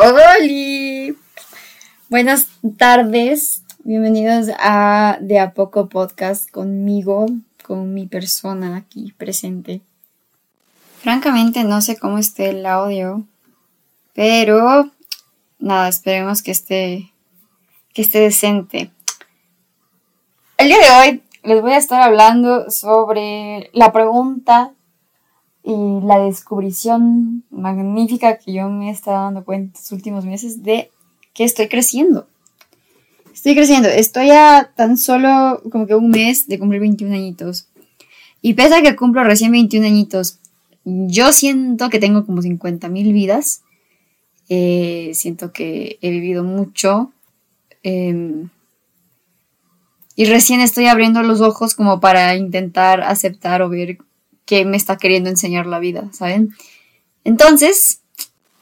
Hola. Buenas tardes. Bienvenidos a De a poco podcast conmigo, con mi persona aquí presente. Francamente no sé cómo esté el audio, pero nada, esperemos que esté que esté decente. El día de hoy les voy a estar hablando sobre la pregunta y la descubrición magnífica que yo me he estado dando cuenta estos últimos meses de que estoy creciendo. Estoy creciendo. Estoy a tan solo como que un mes de cumplir 21 añitos. Y pese a que cumplo recién 21 añitos, yo siento que tengo como 50 mil vidas. Eh, siento que he vivido mucho. Em, y recién estoy abriendo los ojos como para intentar aceptar o ver qué me está queriendo enseñar la vida, ¿saben? Entonces,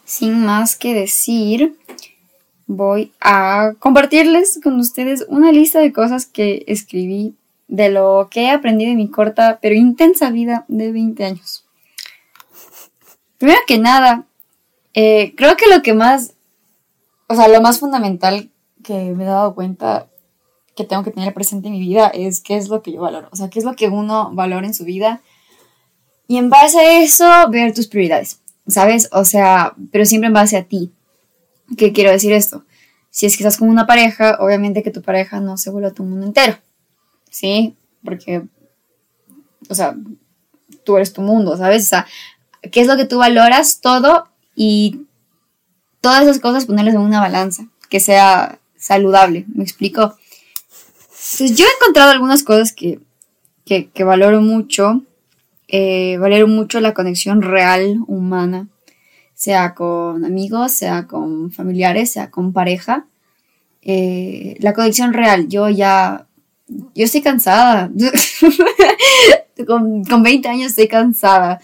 sin más que decir, voy a compartirles con ustedes una lista de cosas que escribí de lo que he aprendido en mi corta pero intensa vida de 20 años. Primero que nada, eh, creo que lo que más, o sea, lo más fundamental que me he dado cuenta que tengo que tener presente en mi vida es qué es lo que yo valoro, o sea, qué es lo que uno valora en su vida y en base a eso, ver tus prioridades, ¿sabes? O sea, pero siempre en base a ti. ¿Qué quiero decir esto? Si es que estás con una pareja, obviamente que tu pareja no se vuelva tu mundo entero, ¿sí? Porque, o sea, tú eres tu mundo, ¿sabes? O sea, ¿qué es lo que tú valoras? Todo y todas esas cosas ponerlas en una balanza, que sea saludable, ¿me explico? Entonces yo he encontrado algunas cosas que, que, que valoro mucho eh, valer mucho la conexión real humana, sea con amigos, sea con familiares, sea con pareja. Eh, la conexión real, yo ya, yo estoy cansada, con, con 20 años estoy cansada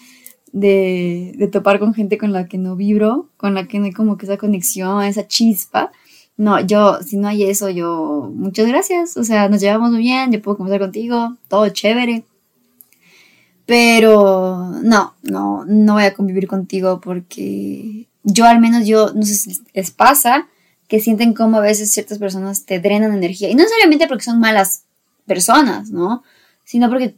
de, de topar con gente con la que no vibro, con la que no hay como que esa conexión, esa chispa. No, yo, si no hay eso, yo, muchas gracias. O sea, nos llevamos muy bien, yo puedo conversar contigo, todo chévere. Pero no, no, no voy a convivir contigo porque yo al menos yo, no sé si les pasa, que sienten como a veces ciertas personas te drenan energía. Y no necesariamente porque son malas personas, ¿no? Sino porque,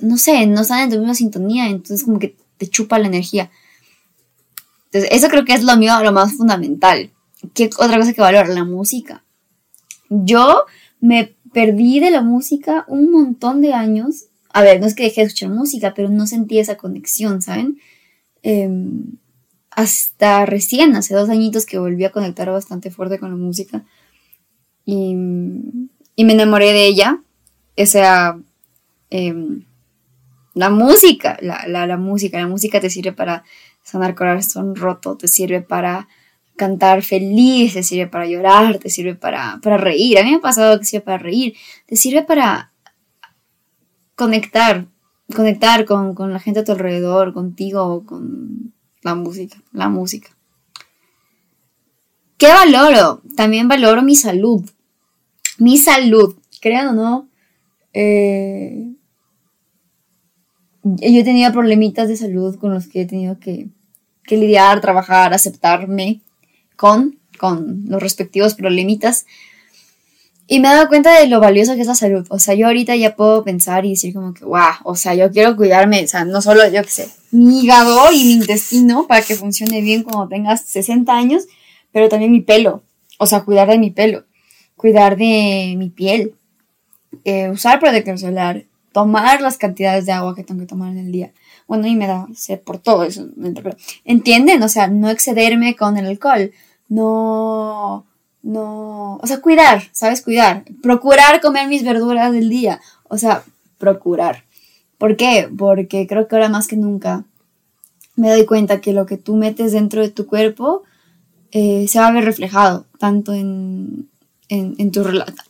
no sé, no están en tu misma sintonía, entonces como que te chupa la energía. Entonces, eso creo que es lo mío, lo más fundamental. ¿Qué otra cosa que valoro? La música. Yo me perdí de la música un montón de años a ver, no es que dejé de escuchar música, pero no sentí esa conexión, ¿saben? Em, hasta recién, hace dos añitos que volví a conectar bastante fuerte con la música y, me enamoré de ella. O sea, em, la música, la, la, música, la música te sirve para sanar corazón roto, te sirve para cantar feliz, te sirve para llorar, te sirve para, para reír. A mí me ha pasado que sirve para reír, te sirve para conectar, conectar con, la gente a tu alrededor, contigo, con la música, la música. ¿Qué valoro? También valoro mi salud. Mi salud, crean o no, eh, yo he tenido problemitas de salud con los que he tenido que, que lidiar, trabajar, aceptarme con, con los respectivos problemitas. Y me he dado cuenta de lo valioso que es la salud. O sea, yo ahorita ya puedo pensar y decir como que, wow, o sea, yo quiero cuidarme, o sea, no solo, yo qué sé, mi hígado y mi intestino para que funcione bien cuando tengas 60 años, pero también mi pelo. O sea, cuidar de mi pelo, cuidar de mi piel, eh, usar protector solar, tomar las cantidades de agua que tengo que tomar en el día. Bueno, y me da sé por todo eso. ¿Entienden? O sea, no excederme con el alcohol, no no, o sea, cuidar, ¿sabes? Cuidar. Procurar comer mis verduras del día. O sea, procurar. ¿Por qué? Porque creo que ahora más que nunca me doy cuenta que lo que tú metes dentro de tu cuerpo eh, se va a ver reflejado, tanto en, en, en tu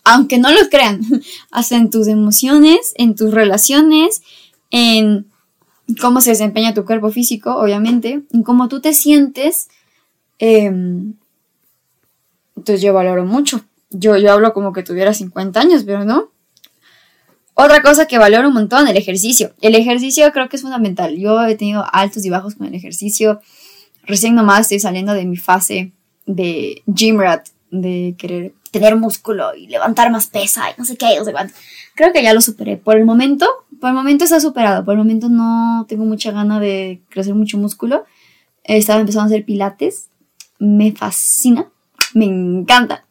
aunque no lo crean, hasta en tus emociones, en tus relaciones, en cómo se desempeña tu cuerpo físico, obviamente, en cómo tú te sientes. Em, entonces yo valoro mucho. Yo, yo hablo como que tuviera 50 años, pero no. Otra cosa que valoro un montón, el ejercicio. El ejercicio creo que es fundamental. Yo he tenido altos y bajos con el ejercicio. Recién nomás estoy saliendo de mi fase de gym rat, de querer tener músculo y levantar más pesa y no sé qué, no sé. Creo que ya lo superé. Por el momento, por el momento está superado. Por el momento no tengo mucha gana de crecer mucho músculo. Estaba empezando a hacer pilates. Me fascina. Me encanta.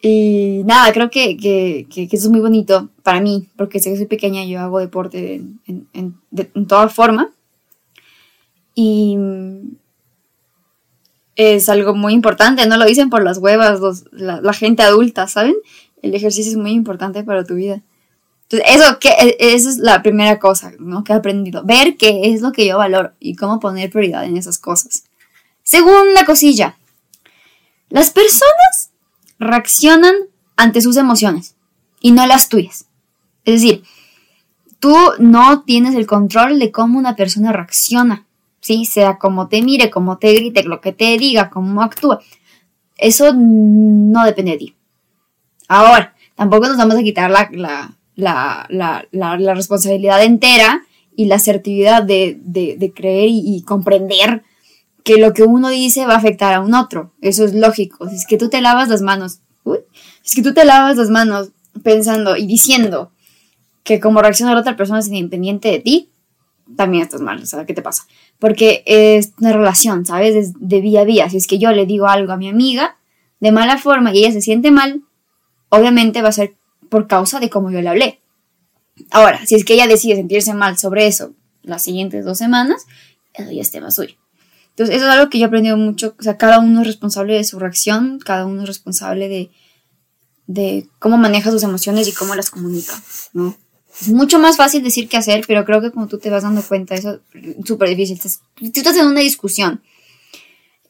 Y nada, creo que, que, que, eso es muy bonito para mí, porque sé que soy pequeña yo hago deporte en, en, en toda forma. Y es algo muy importante, no lo dicen por las huevas la, gente adulta, ¿saben? El ejercicio es muy importante para tu vida. Entonces, eso, que, e, esa es la primera cosa ¿no? que he aprendido. Ver qué es lo que yo valoro y cómo poner prioridad en esas cosas. Segunda cosilla. Las personas reaccionan ante sus emociones y no las tuyas. Es decir, tú no tienes el control de cómo una persona reacciona. ¿sí? Sea como te mire, como te grite, lo que te diga, cómo actúa. Eso no depende de ti. Ahora, tampoco nos vamos a quitar la, la, la, la responsabilidad entera y la asertividad de, de, creer y, comprender que lo que uno dice va a afectar a un otro. Eso es lógico. Si es que tú te lavas las manos, uy, es que tú te lavas las manos pensando y diciendo que como reacciona la otra persona es independiente de ti, también estás mal, o sea, ¿qué te pasa? Porque es una relación, ¿sabes? Es de vía a vía. Si es que yo le digo algo a mi amiga de mala forma y ella se siente mal, obviamente va a ser por causa de cómo yo le hablé. Ahora, si es que ella decide sentirse mal sobre eso las siguientes dos semanas, eso ya es tema suyo. Entonces, eso es algo que yo he aprendido mucho. O sea, cada uno es responsable de su reacción, cada uno es responsable de, de cómo maneja sus emociones y cómo las comunica, ¿no? Es mucho más fácil decir que hacer, pero creo que como tú te vas dando cuenta, eso es súper difícil. Tú estás en una discusión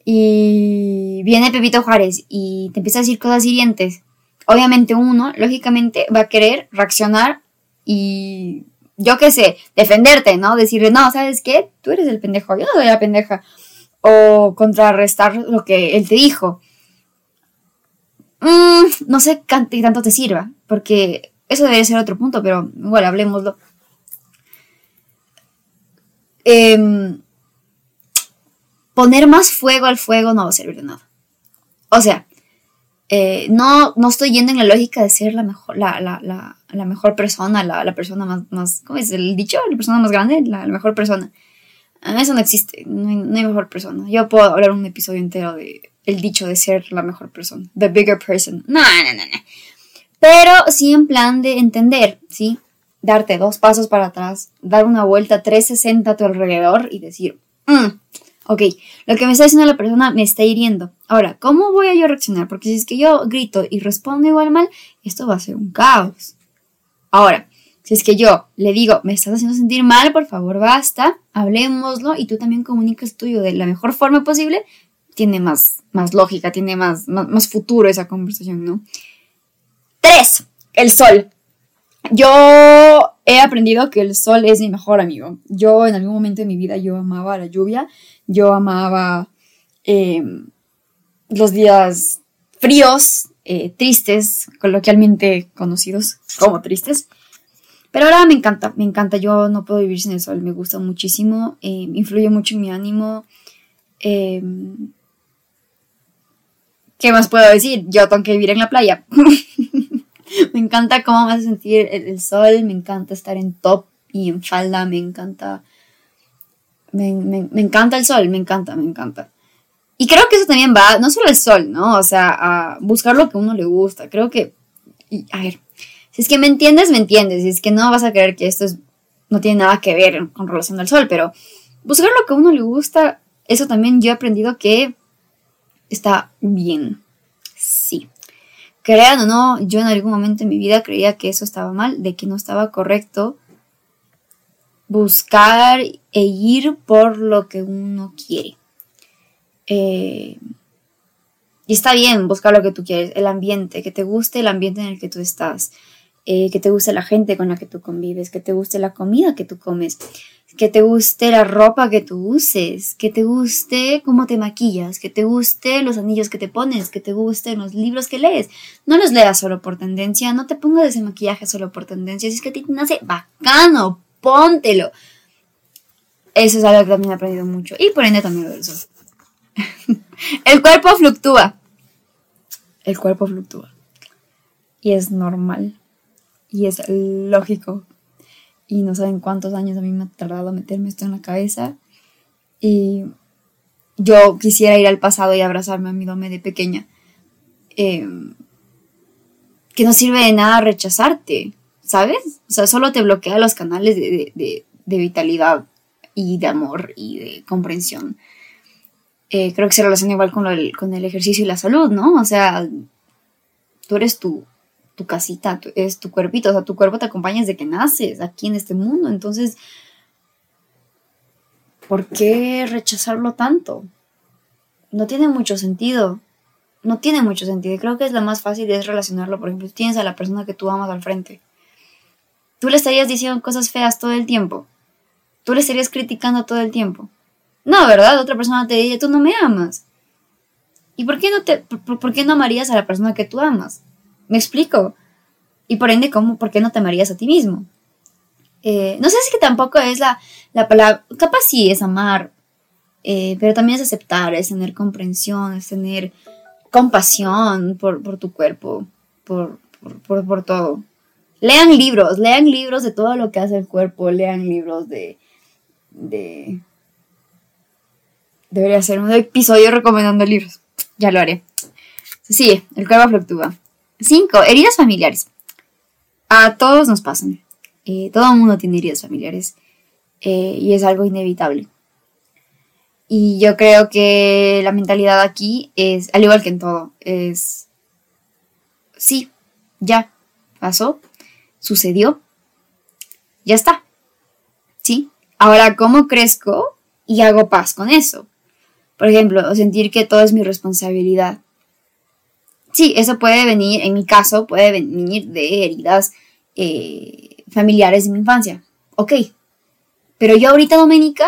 y viene Pepito Juárez y te empieza a decir cosas hirientes. Obviamente uno, lógicamente, va a querer reaccionar y, yo qué sé, defenderte, ¿no? Decirle, no, ¿sabes qué? Tú eres el pendejo, yo no soy la pendeja. O contrarrestar lo que él te dijo. Mm, no sé qué tanto te sirva, porque eso debe ser otro punto, pero igual hablemoslo. Em, poner más fuego al fuego no va a servir de nada. O sea, eh, no, no estoy yendo en la lógica de ser la mejor, la, la, la, la mejor persona, la, persona más, más, ¿cómo es el dicho? La persona más grande, la, mejor persona. Eso no existe, no hay, no mejor persona. Yo puedo hablar un episodio entero de el dicho de ser la mejor persona, the bigger person. No, no, no, no. Pero sí en plan de entender, ¿sí? Darte dos pasos para atrás, dar una vuelta 360 a tu alrededor y decir, mm, ok, lo que me está diciendo la persona me está hiriendo. Ahora, ¿cómo voy a yo reaccionar? Porque si es que yo grito y respondo igual mal, esto va a ser un caos. Ahora, si es que yo le digo, me estás haciendo sentir mal, por favor, basta, hablemoslo y tú también comunicas tuyo de la mejor forma posible, tiene más, más lógica, tiene más, más futuro esa conversación, ¿no? Tres, el sol. Yo he aprendido que el sol es mi mejor amigo. Yo en algún momento de mi vida yo amaba la lluvia, yo amaba em, los días fríos, eh, tristes, coloquialmente conocidos como tristes. Pero ahora me encanta, me encanta. Yo no puedo vivir sin el sol, me gusta muchísimo, em, influye mucho en mi ánimo. Em, ¿Qué más puedo decir? Yo tengo que vivir en la playa. me encanta cómo me hace sentir el, sol, me encanta estar en top y en falda, me encanta. Me, encanta el sol, me encanta, me encanta. Y creo que eso también va, no solo el sol, ¿no? O sea, a buscar lo que uno le gusta. Creo que, a ver, si es que me entiendes, me entiendes. Si es que no vas a creer que esto no tiene nada que ver con relación al sol, pero buscar lo que a uno le gusta, eso también yo he aprendido que está bien. Sí. Crean o no, yo en algún momento en mi vida creía que eso estaba mal, de que no estaba correcto buscar e ir por lo que uno quiere. Eh, y está bien buscar lo que tú quieres, el ambiente, que te guste el ambiente en el que tú estás, eh, que te guste la gente con la que tú convives, que te guste la comida que tú comes, que te guste la ropa que tú uses, que te guste cómo te maquillas, que te guste los anillos que te pones, que te gusten los libros que lees. No los leas solo por tendencia, no te pongas ese maquillaje solo por tendencia. Si es que a ti te nace bacano, póntelo. Eso es algo que también he aprendido mucho. Y por ende también lo sol. El cuerpo fluctúa. El cuerpo fluctúa. Y es normal. Y es lógico. Y no saben cuántos años a mí me ha tardado meterme esto en la cabeza. Y yo quisiera ir al pasado y abrazarme a mi dome de pequeña. Em, que no sirve de nada rechazarte, ¿sabes? O sea, solo te bloquea los canales de, vitalidad y de amor y de comprensión. Eh, creo que se relaciona igual con, con el ejercicio y la salud, ¿no? O sea, tú eres tu, tu casita, es tu cuerpito, o sea, tu cuerpo te acompaña desde que naces aquí en este mundo, entonces, ¿por qué rechazarlo tanto? No tiene mucho sentido no tiene mucho sentido. Creo que es lo más fácil es relacionarlo. Por ejemplo, tienes a la persona que tú amas al frente. Tú le estarías diciendo cosas feas todo el tiempo. Tú le estarías criticando todo el tiempo. No, ¿verdad? Otra persona te dice, tú no me amas. ¿Y por qué no te, por, qué no amarías a la persona que tú amas? Me explico. Y por ende, ¿cómo, ¿por qué no te amarías a ti mismo? Eh, no sé si tampoco es la, la palabra, capaz sí es amar, eh, pero también es aceptar, es tener comprensión, es tener compasión por, tu cuerpo, por, por, todo. Lean libros, lean libros de todo lo que hace el cuerpo, lean libros de... de Debería ser un episodio recomendando libros. Ya lo haré. Sí, el cuerpo fluctúa. Cinco, heridas familiares. A todos nos pasan. Eh, todo el mundo tiene heridas familiares. Eh, y es algo inevitable. Y yo creo que la mentalidad aquí es, al igual que en todo, es, sí, ya, pasó, sucedió, ya está. ¿Sí? Ahora, ¿cómo crezco y hago paz con eso? Por ejemplo, sentir que todo es mi responsabilidad. Sí, eso puede venir, en mi caso, puede venir de heridas eh, familiares de mi infancia. Ok. Pero yo ahorita, Doménica,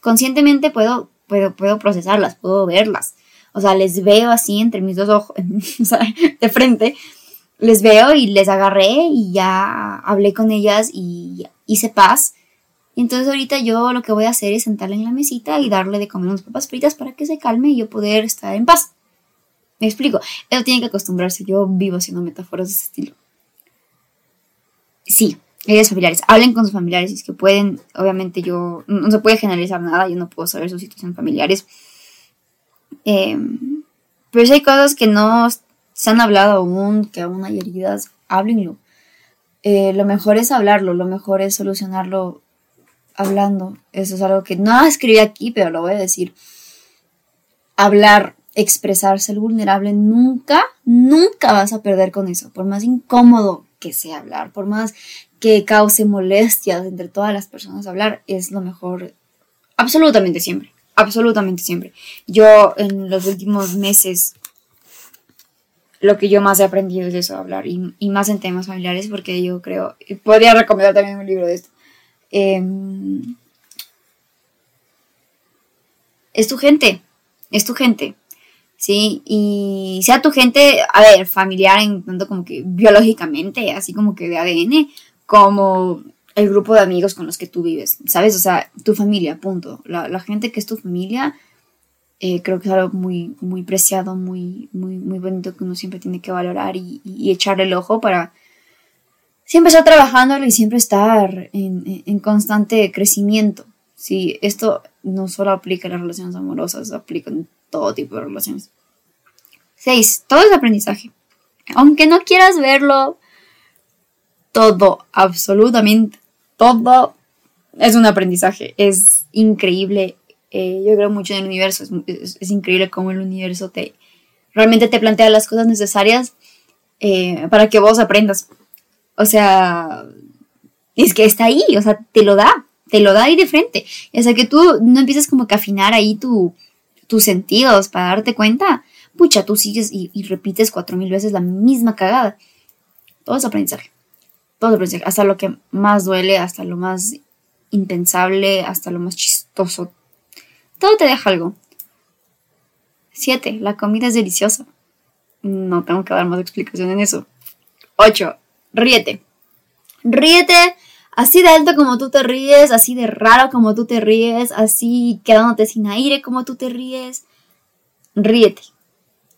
conscientemente puedo, puedo, puedo procesarlas, puedo verlas. O sea, les veo así entre mis dos ojos, o sea, de frente, les veo y les agarré y ya hablé con ellas y hice paz. Y entonces ahorita yo lo que voy a hacer es sentarle en la mesita y darle de comer unas papas fritas para que se calme y yo poder estar en paz. Me explico. Eso tiene que acostumbrarse. Yo vivo haciendo metáforas de ese estilo. Sí, heridas familiares. Hablen con sus familiares si es que pueden. Obviamente yo no se puede generalizar nada, yo no puedo saber sus situaciones familiares. Em, pero si hay cosas que no se han hablado aún, que aún hay heridas, háblenlo. Eh, lo mejor es hablarlo, lo mejor es solucionarlo hablando. Eso es algo que no escribí aquí, pero lo voy a decir. Hablar, expresarse, el vulnerable, nunca, nunca vas a perder con eso. Por más incómodo que sea hablar, por más que cause molestias entre todas las personas hablar, es lo mejor absolutamente siempre, absolutamente siempre. Yo en los últimos meses lo que yo más he aprendido es eso, hablar y, más en temas familiares porque yo creo, podría recomendar también un libro de esto. Em, es tu gente, es tu gente. ¿Sí? Y sea tu gente, a ver, familiar en tanto como que biológicamente, así como que de ADN, como el grupo de amigos con los que tú vives, ¿sabes? O sea, tu familia, punto. La, gente que es tu familia, eh, creo que es algo muy, muy preciado, muy, muy, muy bonito que uno siempre tiene que valorar y, echarle el ojo para siempre estar trabajando y siempre estar en, constante crecimiento. Sí, esto no solo aplica en las relaciones amorosas, aplica en todo tipo de relaciones. Seis, todo es aprendizaje. Aunque no quieras verlo, todo, absolutamente todo es un aprendizaje. Es increíble. Eh, yo creo mucho en el universo. Es, increíble cómo el universo te realmente te plantea las cosas necesarias eh, para que vos aprendas. O sea, es que está ahí, o sea, te lo da, te lo da ahí de frente. O sea, que tú no empieces como que a afinar ahí tu, tus sentidos para darte cuenta. Pucha, tú sigues y, y repites cuatro mil veces la misma cagada. Todo es aprendizaje todo hasta lo que más duele, hasta lo más impensable, hasta lo más chistoso. Todo te deja algo. 7. La comida es deliciosa. No tengo que dar más explicación en eso. 8. Ríete. Ríete así de alto como tú te ríes, así de raro como tú te ríes, así quedándote sin aire como tú te ríes. ríete,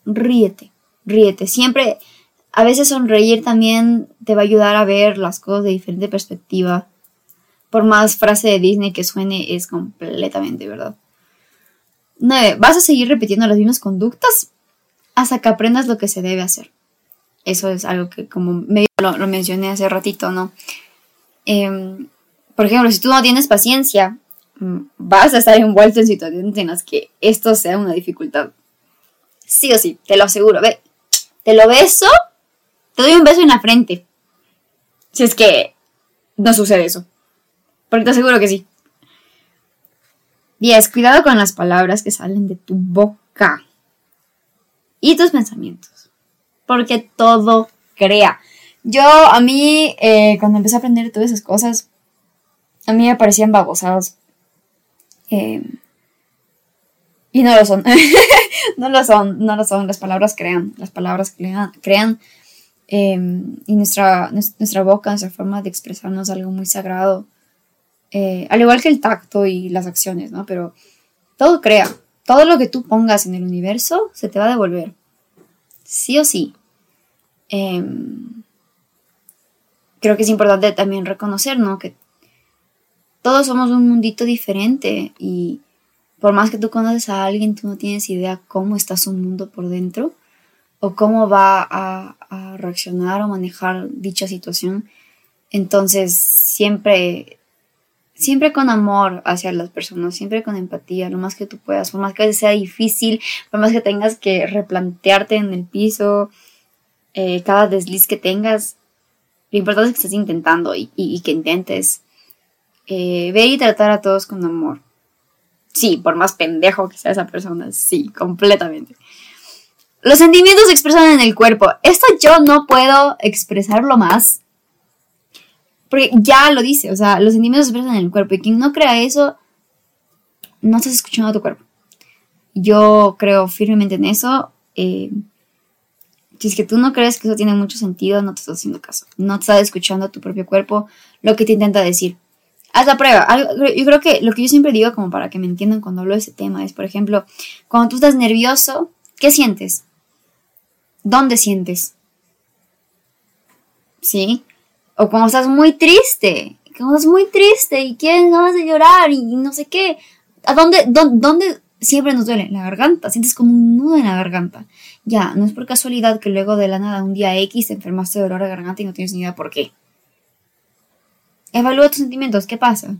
ríete, ríete. Siempre, a veces sonreír también te va a ayudar a ver las cosas de diferente perspectiva. Por más frase de Disney que suene, es completamente verdad. 9. Vas a seguir repitiendo las mismas conductas hasta que aprendas lo que se debe hacer. Eso es algo que como medio lo, mencioné hace ratito, ¿no? Em, por ejemplo, si tú no tienes paciencia, mm, vas a estar envuelto en situaciones en las que esto sea una dificultad. Sí o sí, te lo aseguro. Ve, te lo beso, te doy un beso en la frente. Si es que no sucede eso. Porque te aseguro que sí. 10. Cuidado con las palabras que salen de tu boca y tus pensamientos. Porque todo crea. Yo, a mí, eh, cuando empecé a aprender todas esas cosas, a mí me parecían babosados. Eh, y no lo son. no lo son, no lo son. Las palabras crean. Las palabras crean. crean eh, y nuestra, nuestra boca, nuestra forma de expresarnos algo muy sagrado. al igual que el tacto y las acciones, ¿no? Pero todo crea. Todo lo que tú pongas en el universo se te va a devolver. Sí o sí. Em, creo que es importante también reconocer, ¿no? Que todos somos un mundito diferente y por más que tú conoces a alguien, tú no tienes idea cómo está su mundo por dentro o cómo va a, a reaccionar o manejar dicha situación. Entonces, siempre siempre con amor hacia las personas, siempre con empatía, lo más que tú puedas, por más que sea difícil, por más que tengas que replantearte en el piso, eh, cada desliz que tengas, lo importante es que estés intentando y, que intentes eh, ver y tratar a todos con amor. Sí, por más pendejo que sea esa persona, sí, completamente. Los sentimientos se expresan en el cuerpo. Esto yo no puedo expresarlo más porque ya lo dice, o sea, los sentimientos se expresan en el cuerpo y quien no crea eso, no estás escuchando a tu cuerpo. Yo creo firmemente en eso. Eh, si es que tú no crees que eso tiene mucho sentido, no te estás haciendo caso. No te estás escuchando a tu propio cuerpo, lo que te intenta decir. Haz la prueba. Yo creo que lo que yo siempre digo, como para que me entiendan cuando hablo de ese tema, es, por ejemplo, cuando tú estás nervioso, ¿qué sientes? ¿Dónde sientes? ¿Sí? O cuando estás muy triste, cuando estás muy triste y quieres ganas de llorar y no sé qué. ¿A dónde, dónde, siempre nos duele? La garganta. Sientes como un nudo en la garganta. Ya, no es por casualidad que luego de la nada, un día X, te enfermaste de dolor de garganta y no tienes ni idea por qué. Evalúa tus sentimientos. ¿Qué pasa?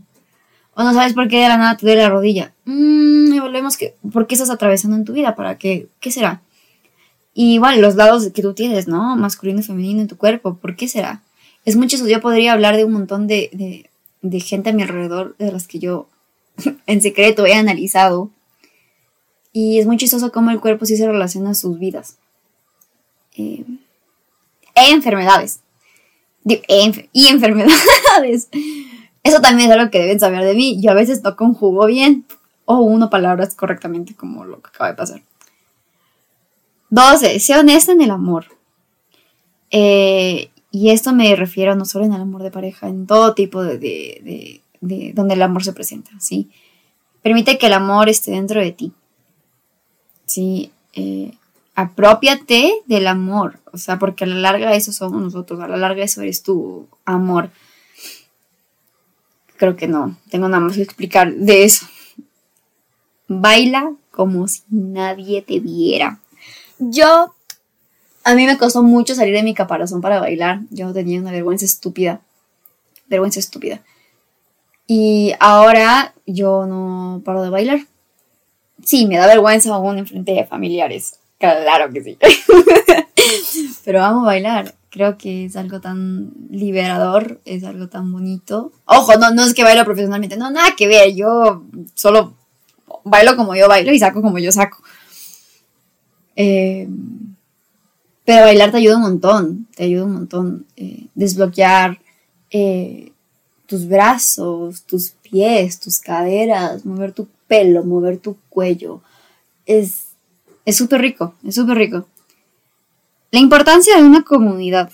O no sabes por qué de la nada te duele la rodilla. Mmm, evaluemos que, por qué estás atravesando en tu vida. ¿Para qué? ¿Qué será? Y igual, los lados que tú tienes, ¿no? Masculino y femenino en tu cuerpo. ¿Por qué será? es muy chistoso. Yo podría hablar de un montón de, gente a mi alrededor de las que yo en secreto he analizado. Y es muy chistoso cómo el cuerpo sí se relaciona a sus vidas. Eh, e enfermedades. y enfermedades. Eso también es algo que deben saber de mí. Yo a veces no conjugo bien o uno palabras correctamente como lo que acaba de pasar. 12. Sea honesta en el amor. Eh, y esto me refiero no solo en el amor de pareja, en todo tipo de, de, de, donde el amor se presenta, ¿sí? Permite que el amor esté dentro de ti, ¿sí? Eh, apropiate del amor, o sea, porque a la larga eso somos nosotros, a la larga eso eres tu amor. Creo que no, tengo nada más que explicar de eso. Baila como si nadie te viera. Yo a mí me costó mucho salir de mi caparazón para bailar. Yo tenía una vergüenza estúpida. Vergüenza estúpida. Y ahora yo no paro de bailar. Sí, me da vergüenza aún en frente de familiares. Claro que sí. Pero amo bailar. Creo que es algo tan liberador, es algo tan bonito. Ojo, no, no es que bailo profesionalmente, no, nada que ver. Yo solo bailo como yo bailo y saco como yo saco. Eh, pero bailar te ayuda un montón, te ayuda un montón. Eh, desbloquear eh, tus brazos, tus pies, tus caderas, mover tu pelo, mover tu cuello. Es súper rico, es súper rico. La importancia de una comunidad.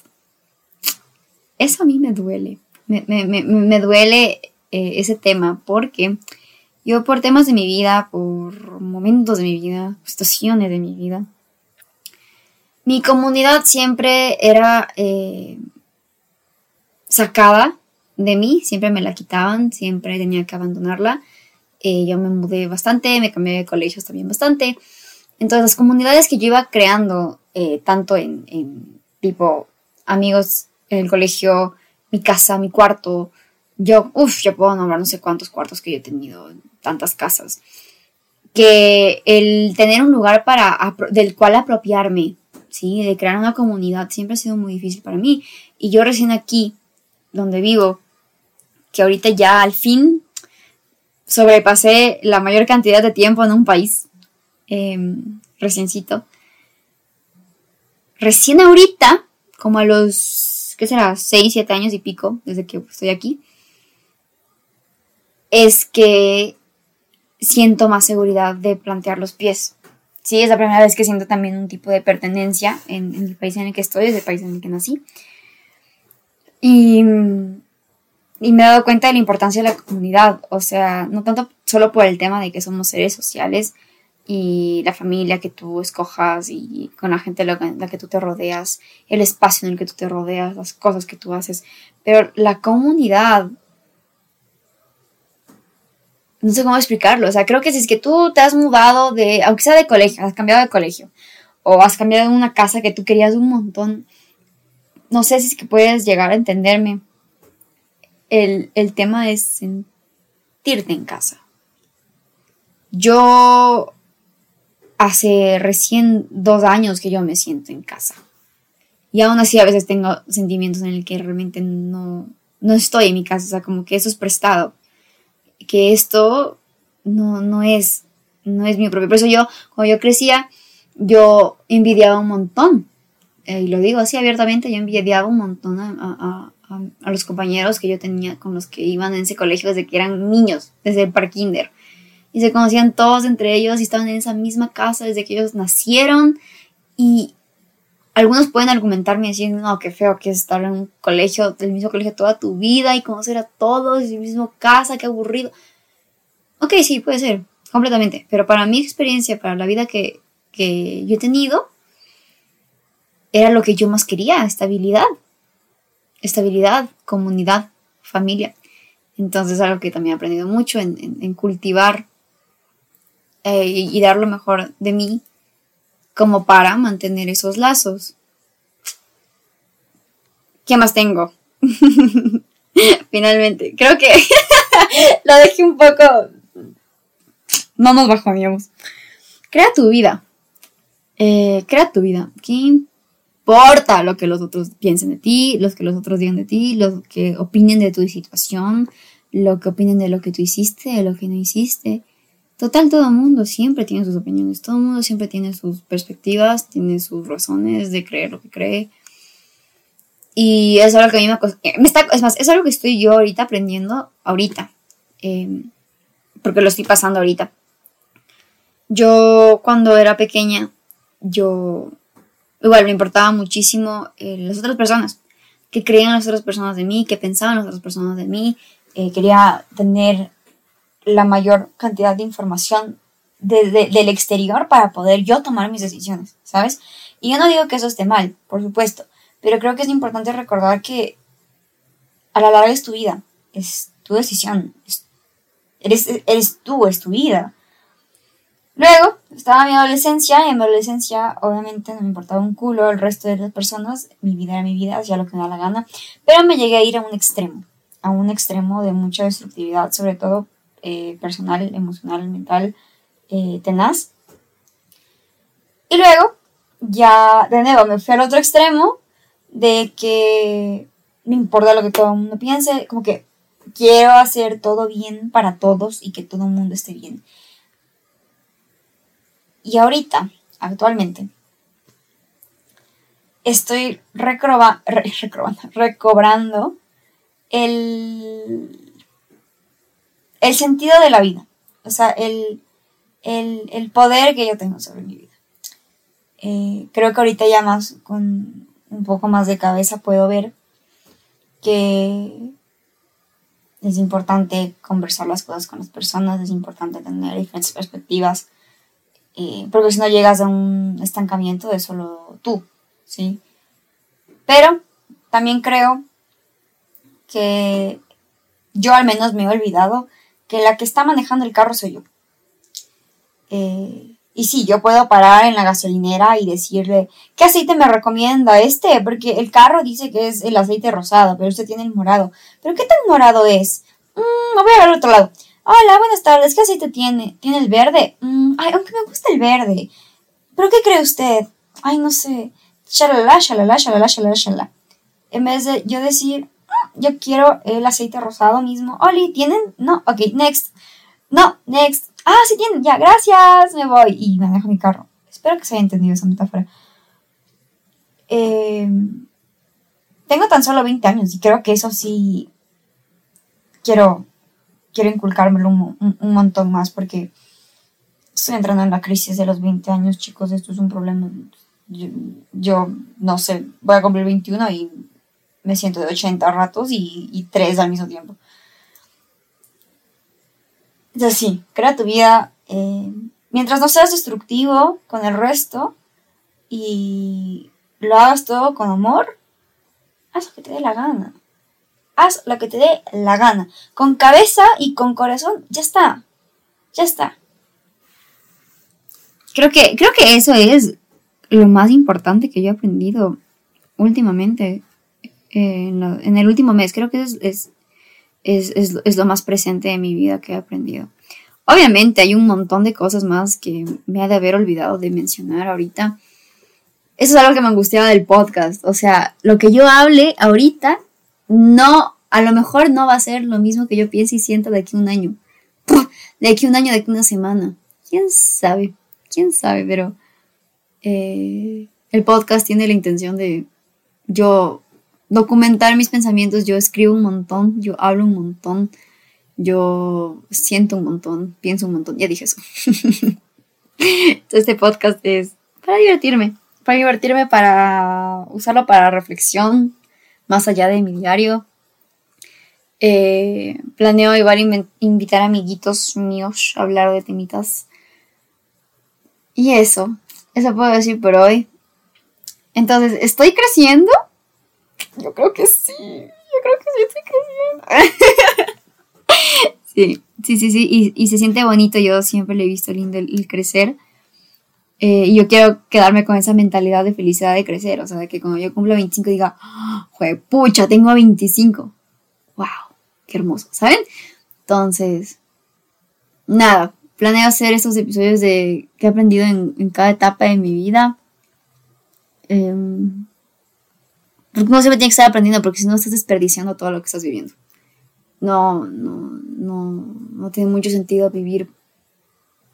Eso a mí me duele. Me, duele eh, ese tema porque Yo por temas de mi vida, por momentos de mi vida, situaciones de mi vida, mi comunidad siempre era eh, sacada de mí, siempre me la quitaban, siempre tenía que abandonarla. Eh, yo me mudé bastante, me cambié de colegios también bastante. Entonces las comunidades que yo iba creando, eh, tanto en, en, tipo amigos en el colegio, mi casa, mi cuarto, yo, uff, yo puedo nombrar no sé cuántos cuartos que yo he tenido, tantas casas, que el tener un lugar para, del cual apropiarme, ¿sí? De crear una comunidad siempre ha sido muy difícil para mí. Y yo recién aquí, donde vivo, que ahorita ya al fin sobrepasé la mayor cantidad de tiempo en un país, eh, reciencito. Recién ahorita, como a los, ¿qué será? 6, 7 años y pico, desde que estoy aquí, es que siento más seguridad de plantear los pies. Sí, es la primera vez que siento también un tipo de pertenencia en, el país en el que estoy, es el país en el que nací. Y, y, me he dado cuenta de la importancia de la comunidad, o sea, no tanto solo por el tema de que somos seres sociales y la familia que tú escojas y con la gente en la que tú te rodeas, el espacio en el que tú te rodeas, las cosas que tú haces, pero la comunidad no sé cómo explicarlo. O sea, creo que si es que tú te has mudado de, aunque sea de colegio, has cambiado de colegio, o has cambiado de una casa que tú querías un montón, no sé si es que puedes llegar a entenderme. El, el tema es sentirte en casa. Yo hace recién dos años que yo me siento en casa. Y aún así a veces tengo sentimientos en el que realmente no, no estoy en mi casa. O sea, como que eso es prestado que esto no, no, es, no es mi propio. Por eso yo, cuando yo crecía, yo envidiaba un montón. Eh, y lo digo así abiertamente, yo envidiaba un montón a, los compañeros que yo tenía con los que iban en ese colegio desde que eran niños, desde el parkinder. Y se conocían todos entre ellos y estaban en esa misma casa desde que ellos nacieron. Y algunos pueden argumentarme diciendo, no, qué feo que es estar en un colegio, del mismo colegio toda tu vida y conocer a todos, y mismo casa, qué aburrido. Ok, sí, puede ser, completamente. Pero para mi experiencia, para la vida que, que yo he tenido, era lo que yo más quería, estabilidad. Estabilidad, comunidad, familia. Entonces, algo que también he aprendido mucho en, cultivar eh, y dar lo mejor de mí como para mantener esos lazos. ¿Qué más tengo? Finalmente, creo que lo dejé un poco... No nos bajoneamos. Crea tu vida. Eh, crea tu vida. ¿Qué importa lo que los otros piensen de ti, lo que los otros digan de ti, lo que opinen de tu situación, lo que opinen de lo que tú hiciste, de lo que no hiciste? Total, todo el mundo siempre tiene sus opiniones, todo el mundo siempre tiene sus perspectivas, tiene sus razones de creer lo que cree. Y es algo que a mí me, eh, me está, es más, es algo que estoy yo ahorita aprendiendo, ahorita, em, porque lo estoy pasando ahorita. Yo cuando era pequeña, yo igual me importaba muchísimo eh, las otras personas, que creían las otras personas de mí, que pensaban las otras personas de mí. Eh, quería tener la mayor cantidad de información del exterior para poder yo tomar mis decisiones, ¿sabes? Y yo no digo que eso esté mal, por supuesto, pero creo que es importante recordar que a la larga es tu vida, es tu decisión, eres, eres tú, es tu vida. Luego, estaba mi adolescencia y en mi adolescencia obviamente no me importaba un culo el resto de las personas, mi vida era mi vida, hacía lo que me da la gana, pero me llegué a ir a un extremo, a un extremo de mucha destructividad, sobre todo eh, personal, emocional, mental, eh, tenaz. Y luego, ya de nuevo, me fui al otro extremo de que me importa lo que todo el mundo piense, como que quiero hacer todo bien para todos y que todo el mundo esté bien. Y ahorita, actualmente, estoy recobrando el el sentido de la vida, o sea, el, poder que yo tengo sobre mi vida. Eh, creo que ahorita ya más, con un poco más de cabeza puedo ver que es importante conversar las cosas con las personas, es importante tener diferentes perspectivas, eh, porque si no llegas a un estancamiento de solo tú, ¿sí? Pero también creo que yo al menos me he olvidado que la que está manejando el carro soy yo. Eh, y sí, yo puedo parar en la gasolinera y decirle, ¿qué aceite me recomienda este? Porque el carro dice que es el aceite rosado, pero usted tiene el morado. ¿Pero qué tan morado es? Mm, voy a ver al otro lado. Hola, buenas tardes, ¿qué aceite tiene? ¿Tiene el verde? Mm, ay, aunque me gusta el verde. ¿Pero qué cree usted? Ay, no sé. Shalala, shalala, shalala, shalala, shalala. En vez de yo decir, ah, yo quiero el aceite rosado mismo. Oli, ¿tienen? No, ok, next. No, next. Ah, sí tienen, ya, gracias, me voy. Y me dejo mi carro. Espero que se haya entendido esa metáfora. Eh, tengo tan solo 20 años y creo que eso sí quiero, quiero inculcármelo un, montón más porque estoy entrando en la crisis de los 20 años, chicos. Esto es un problema. Yo, yo no sé, voy a cumplir 21 y me siento de 80 ratos y, y 3 al mismo tiempo. Entonces sí, crea tu vida eh, mientras no seas destructivo con el resto y lo hagas todo con amor, haz lo que te dé la gana. Haz lo que te dé la gana. Con cabeza y con corazón, ya está. Ya está. Creo que, creo que eso es lo más importante que yo he aprendido últimamente, eh, en, el último mes. Creo que es es, lo más presente de mi vida que he aprendido. Obviamente hay un montón de cosas más que me ha de haber olvidado de mencionar ahorita. Eso es algo que me angustiaba del podcast. O sea, lo que yo hable ahorita, no, a lo mejor no va a ser lo mismo que yo piense y sienta de aquí un año. De aquí un año, de aquí una semana. ¿Quién sabe? ¿Quién sabe? Pero eh, el podcast tiene la intención de yo documentar mis pensamientos. Yo escribo un montón, yo hablo un montón, yo siento un montón, pienso un montón. Ya dije eso. Este podcast es para divertirme, para divertirme, para usarlo para reflexión, más allá de mi diario. Eh, planeo igual invitar a amiguitos míos a hablar de temitas. Y eso, eso puedo decir por hoy. Entonces, estoy creciendo yo creo que sí. Yo creo que sí estoy creciendo. sí, sí, sí, sí. Y, se siente bonito. Yo siempre le he visto lindo el, crecer. Eh, y yo quiero quedarme con esa mentalidad de felicidad de crecer. O sea, de que cuando yo cumplo 25 diga, ¡Jue pucha, tengo 25! ¡Wow! ¡Qué hermoso! ¿Saben? Entonces, nada. Planeo hacer estos episodios de que he aprendido en, cada etapa de mi vida. Eh, porque no siempre tiene que estar aprendiendo, porque si no estás desperdiciando todo lo que estás viviendo. No, no, no, no tiene mucho sentido vivir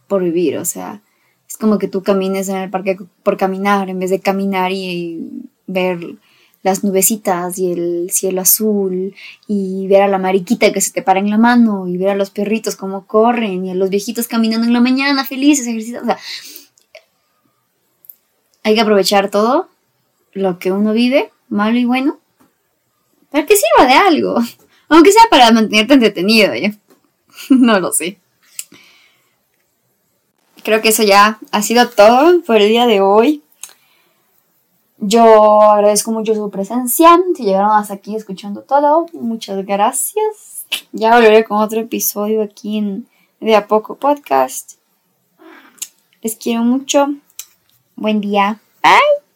por vivir. O sea, es como que tú camines en el parque por caminar, en vez de caminar y, ver las nubecitas y el cielo azul y ver a la mariquita que se te para en la mano y ver a los perritos cómo corren y a los viejitos caminando en la mañana felices, ejercitando. O sea, hay que aprovechar todo lo que uno vive malo y bueno, para que sirva de algo. Aunque sea para mantenerte entretenido, ¿ya? no lo sé. Creo que eso ya ha sido todo por el día de hoy. Yo agradezco mucho su presencia. Si llegaron hasta aquí escuchando todo, muchas gracias. Ya volveré con otro episodio aquí en De a poco podcast. Les quiero mucho. Buen día. Bye.